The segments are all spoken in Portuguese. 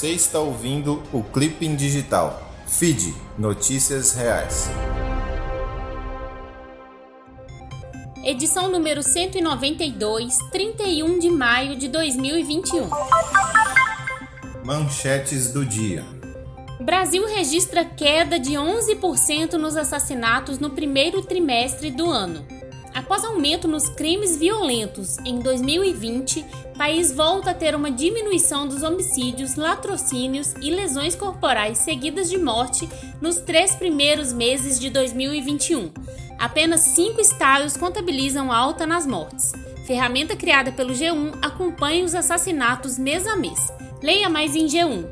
Você está ouvindo o Clipping Digital. Feed Notícias Reais. Edição número 192, 31 de maio de 2021. Manchetes do dia. Brasil registra queda de 11% nos assassinatos no primeiro trimestre do ano. Após aumento nos crimes violentos em 2020, o país volta a ter uma diminuição dos homicídios, latrocínios e lesões corporais seguidas de morte nos três primeiros meses de 2021. Apenas cinco estados contabilizam alta nas mortes. Ferramenta criada pelo G1 acompanha os assassinatos mês a mês. Leia mais em G1.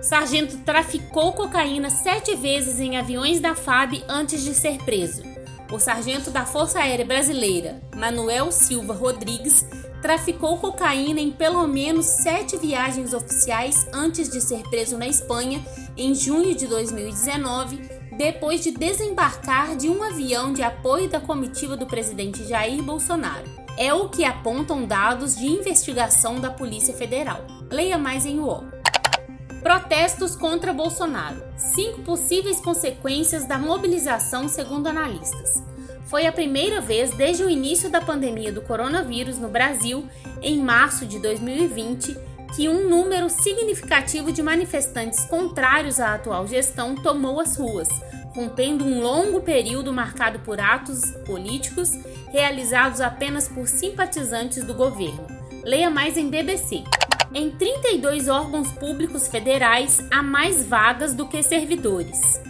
Sargento traficou cocaína sete vezes em aviões da FAB antes de ser preso o sargento da Força Aérea Brasileira, Manuel Silva Rodrigues, traficou cocaína em pelo menos sete viagens oficiais antes de ser preso na Espanha em junho de 2019, depois de desembarcar de um avião de apoio da comitiva do presidente Jair Bolsonaro. É o que apontam dados de investigação da Polícia Federal. Leia mais em UOL. Protestos contra Bolsonaro. Cinco possíveis consequências da mobilização, segundo analistas. Foi a primeira vez desde o início da pandemia do coronavírus no Brasil, em março de 2020, que um número significativo de manifestantes contrários à atual gestão tomou as ruas, rompendo um longo período marcado por atos políticos realizados apenas por simpatizantes do governo. Leia mais em BBC. Em 32 órgãos públicos federais, há mais vagas do que servidores.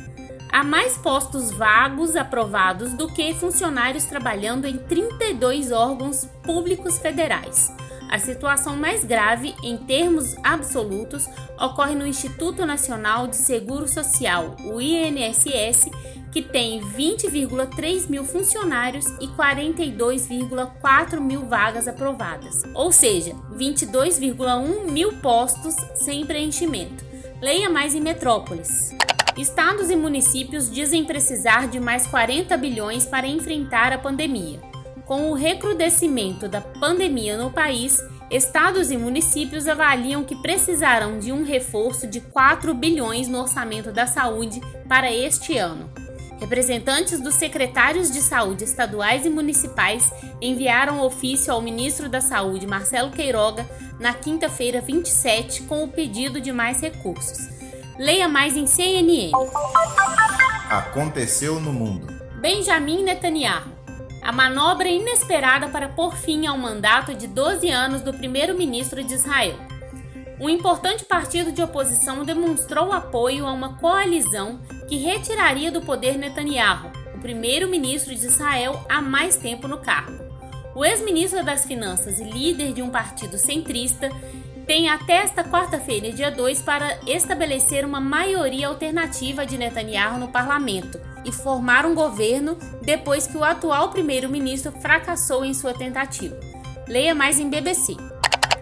Há mais postos vagos aprovados do que funcionários trabalhando em 32 órgãos públicos federais. A situação mais grave, em termos absolutos, ocorre no Instituto Nacional de Seguro Social, o INSS, que tem 20,3 mil funcionários e 42,4 mil vagas aprovadas, ou seja, 22,1 mil postos sem preenchimento. Leia mais em Metrópolis. Estados e municípios dizem precisar de mais 40 bilhões para enfrentar a pandemia. Com o recrudescimento da pandemia no país, estados e municípios avaliam que precisarão de um reforço de 4 bilhões no orçamento da saúde para este ano. Representantes dos secretários de saúde estaduais e municipais enviaram ofício ao ministro da Saúde, Marcelo Queiroga, na quinta-feira 27, com o pedido de mais recursos. Leia mais em CNN. Aconteceu no mundo. Benjamin Netanyahu a manobra inesperada para pôr fim ao mandato de 12 anos do primeiro-ministro de Israel. Um importante partido de oposição demonstrou apoio a uma coalizão que retiraria do poder Netanyahu, o primeiro-ministro de Israel há mais tempo no cargo. O ex-ministro das Finanças e líder de um partido centrista tem até esta quarta-feira, dia 2, para estabelecer uma maioria alternativa de Netanyahu no parlamento e formar um governo depois que o atual primeiro-ministro fracassou em sua tentativa. Leia mais em BBC.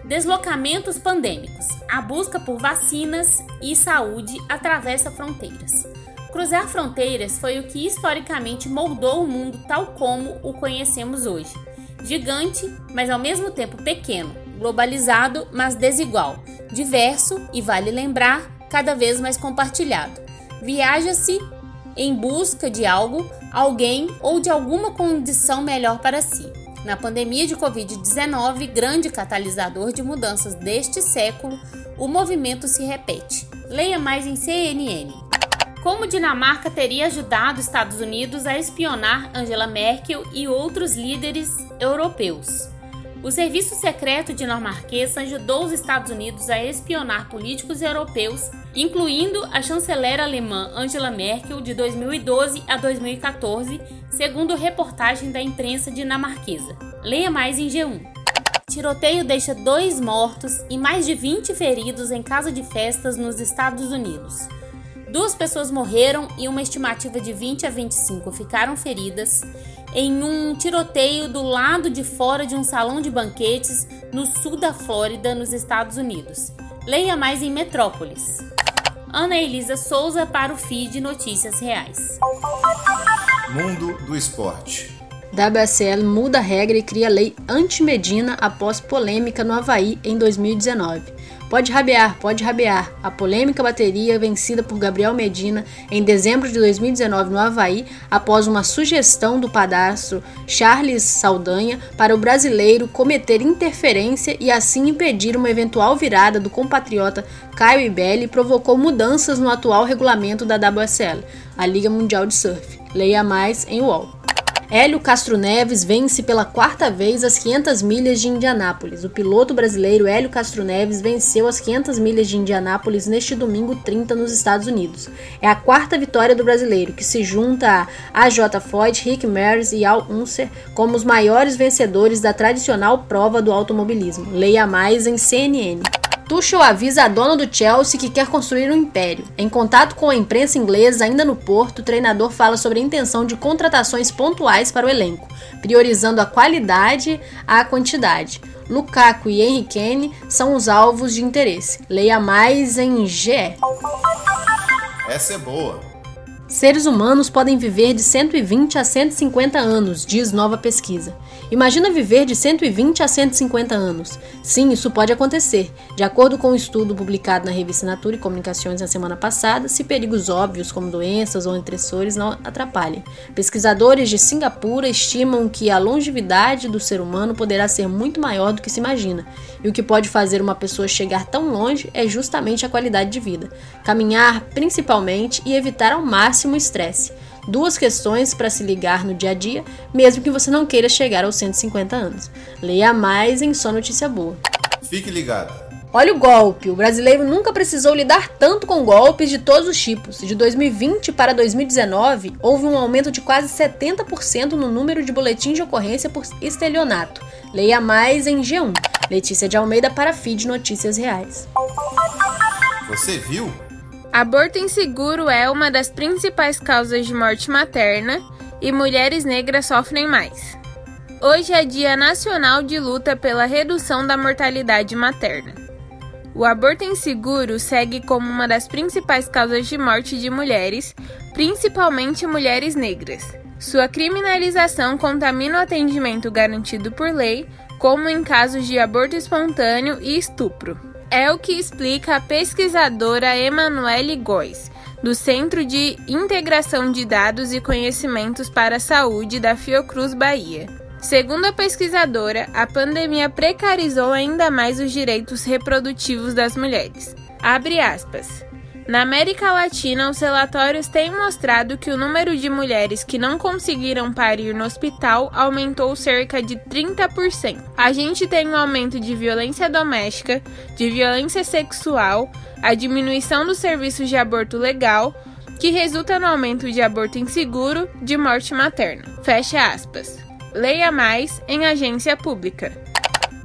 Deslocamentos pandêmicos. A busca por vacinas e saúde atravessa fronteiras. Cruzar fronteiras foi o que historicamente moldou o mundo tal como o conhecemos hoje. Gigante, mas ao mesmo tempo pequeno, globalizado, mas desigual, diverso e, vale lembrar, cada vez mais compartilhado. Viaja-se em busca de algo, alguém ou de alguma condição melhor para si. Na pandemia de Covid-19, grande catalisador de mudanças deste século, o movimento se repete. Leia mais em CNN. Como Dinamarca teria ajudado Estados Unidos a espionar Angela Merkel e outros líderes europeus. O serviço secreto dinamarquês ajudou os Estados Unidos a espionar políticos europeus, incluindo a chanceler alemã Angela Merkel de 2012 a 2014, segundo reportagem da imprensa dinamarquesa. Leia mais em G1. Tiroteio deixa dois mortos e mais de 20 feridos em casa de festas nos Estados Unidos. Duas pessoas morreram e uma estimativa de 20 a 25 ficaram feridas em um tiroteio do lado de fora de um salão de banquetes no sul da Flórida, nos Estados Unidos. Leia mais em Metrópolis. Ana Elisa Souza para o feed Notícias Reais. Mundo do Esporte. WSL muda regra e cria lei anti-Medina após polêmica no Havaí em 2019. Pode rabear, pode rabear. A polêmica bateria vencida por Gabriel Medina em dezembro de 2019 no Havaí, após uma sugestão do padastro Charles Saldanha para o brasileiro cometer interferência e assim impedir uma eventual virada do compatriota Caio Ibelli, provocou mudanças no atual regulamento da WSL, a Liga Mundial de Surf. Leia mais em UOL. Hélio Castro Neves vence pela quarta vez as 500 milhas de Indianápolis. O piloto brasileiro Hélio Castro Neves venceu as 500 milhas de Indianápolis neste domingo 30 nos Estados Unidos. É a quarta vitória do brasileiro, que se junta a AJ Foyt, Rick Mears e Al Unser como os maiores vencedores da tradicional prova do automobilismo. Leia mais em CNN. Tuchel avisa a dona do Chelsea que quer construir um império. Em contato com a imprensa inglesa, ainda no Porto, o treinador fala sobre a intenção de contratações pontuais para o elenco, priorizando a qualidade à quantidade. Lukaku e Henry Kane são os alvos de interesse. Leia mais em GE. Essa é boa. Seres humanos podem viver de 120 a 150 anos, diz nova pesquisa. Imagina viver de 120 a 150 anos. Sim, isso pode acontecer. De acordo com um estudo publicado na revista Natura e Comunicações na semana passada, se perigos óbvios como doenças ou estressores não atrapalhem. Pesquisadores de Singapura estimam que a longevidade do ser humano poderá ser muito maior do que se imagina. E o que pode fazer uma pessoa chegar tão longe é justamente a qualidade de vida. Caminhar, principalmente, e evitar ao máximo o estresse duas questões para se ligar no dia a dia, mesmo que você não queira chegar aos 150 anos. Leia mais em Só Notícia Boa. Fique ligado. Olha o golpe! O brasileiro nunca precisou lidar tanto com golpes de todos os tipos. De 2020 para 2019, houve um aumento de quase 70% no número de boletins de ocorrência por estelionato. Leia mais em G1. Letícia de Almeida para Feed Notícias Reais. Você viu? Aborto inseguro é uma das principais causas de morte materna e mulheres negras sofrem mais. Hoje é Dia Nacional de Luta pela Redução da Mortalidade Materna. O aborto inseguro segue como uma das principais causas de morte de mulheres, principalmente mulheres negras. Sua criminalização contamina o atendimento garantido por lei, como em casos de aborto espontâneo e estupro. É o que explica a pesquisadora Emanuele Góes, do Centro de Integração de Dados e Conhecimentos para a Saúde da Fiocruz Bahia. Segundo a pesquisadora, a pandemia precarizou ainda mais os direitos reprodutivos das mulheres. Abre aspas. Na América Latina, os relatórios têm mostrado que o número de mulheres que não conseguiram parir no hospital aumentou cerca de 30%. A gente tem um aumento de violência doméstica, de violência sexual, a diminuição dos serviços de aborto legal, que resulta no aumento de aborto inseguro, de morte materna. Fecha aspas. Leia mais em agência pública.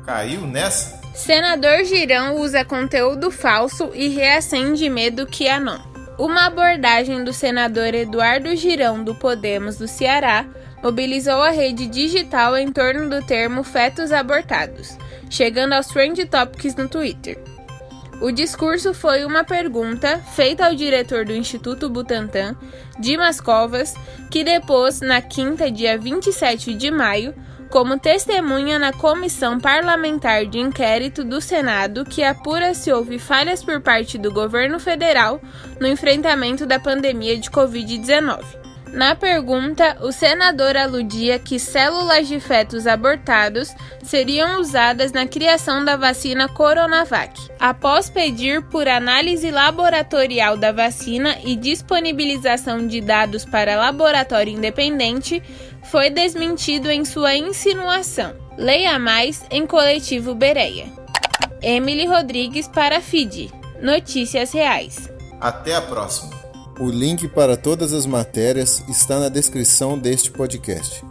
Caiu nessa? Senador Girão usa conteúdo falso e reacende medo que não. Uma abordagem do senador Eduardo Girão do Podemos do Ceará mobilizou a rede digital em torno do termo fetos abortados, chegando aos trend topics no Twitter. O discurso foi uma pergunta feita ao diretor do Instituto Butantan, Dimas Covas, que depôs na quinta, dia 27 de maio, como testemunha na comissão parlamentar de inquérito do Senado que apura se houve falhas por parte do governo federal no enfrentamento da pandemia de Covid-19. Na pergunta, o senador aludia que células de fetos abortados seriam usadas na criação da vacina Coronavac. Após pedir por análise laboratorial da vacina e disponibilização de dados para laboratório independente, foi desmentido em sua insinuação. Leia mais em Coletivo Bereia. Emily Rodrigues para FIDE. Notícias Reais. Até a próxima. O link para todas as matérias está na descrição deste podcast.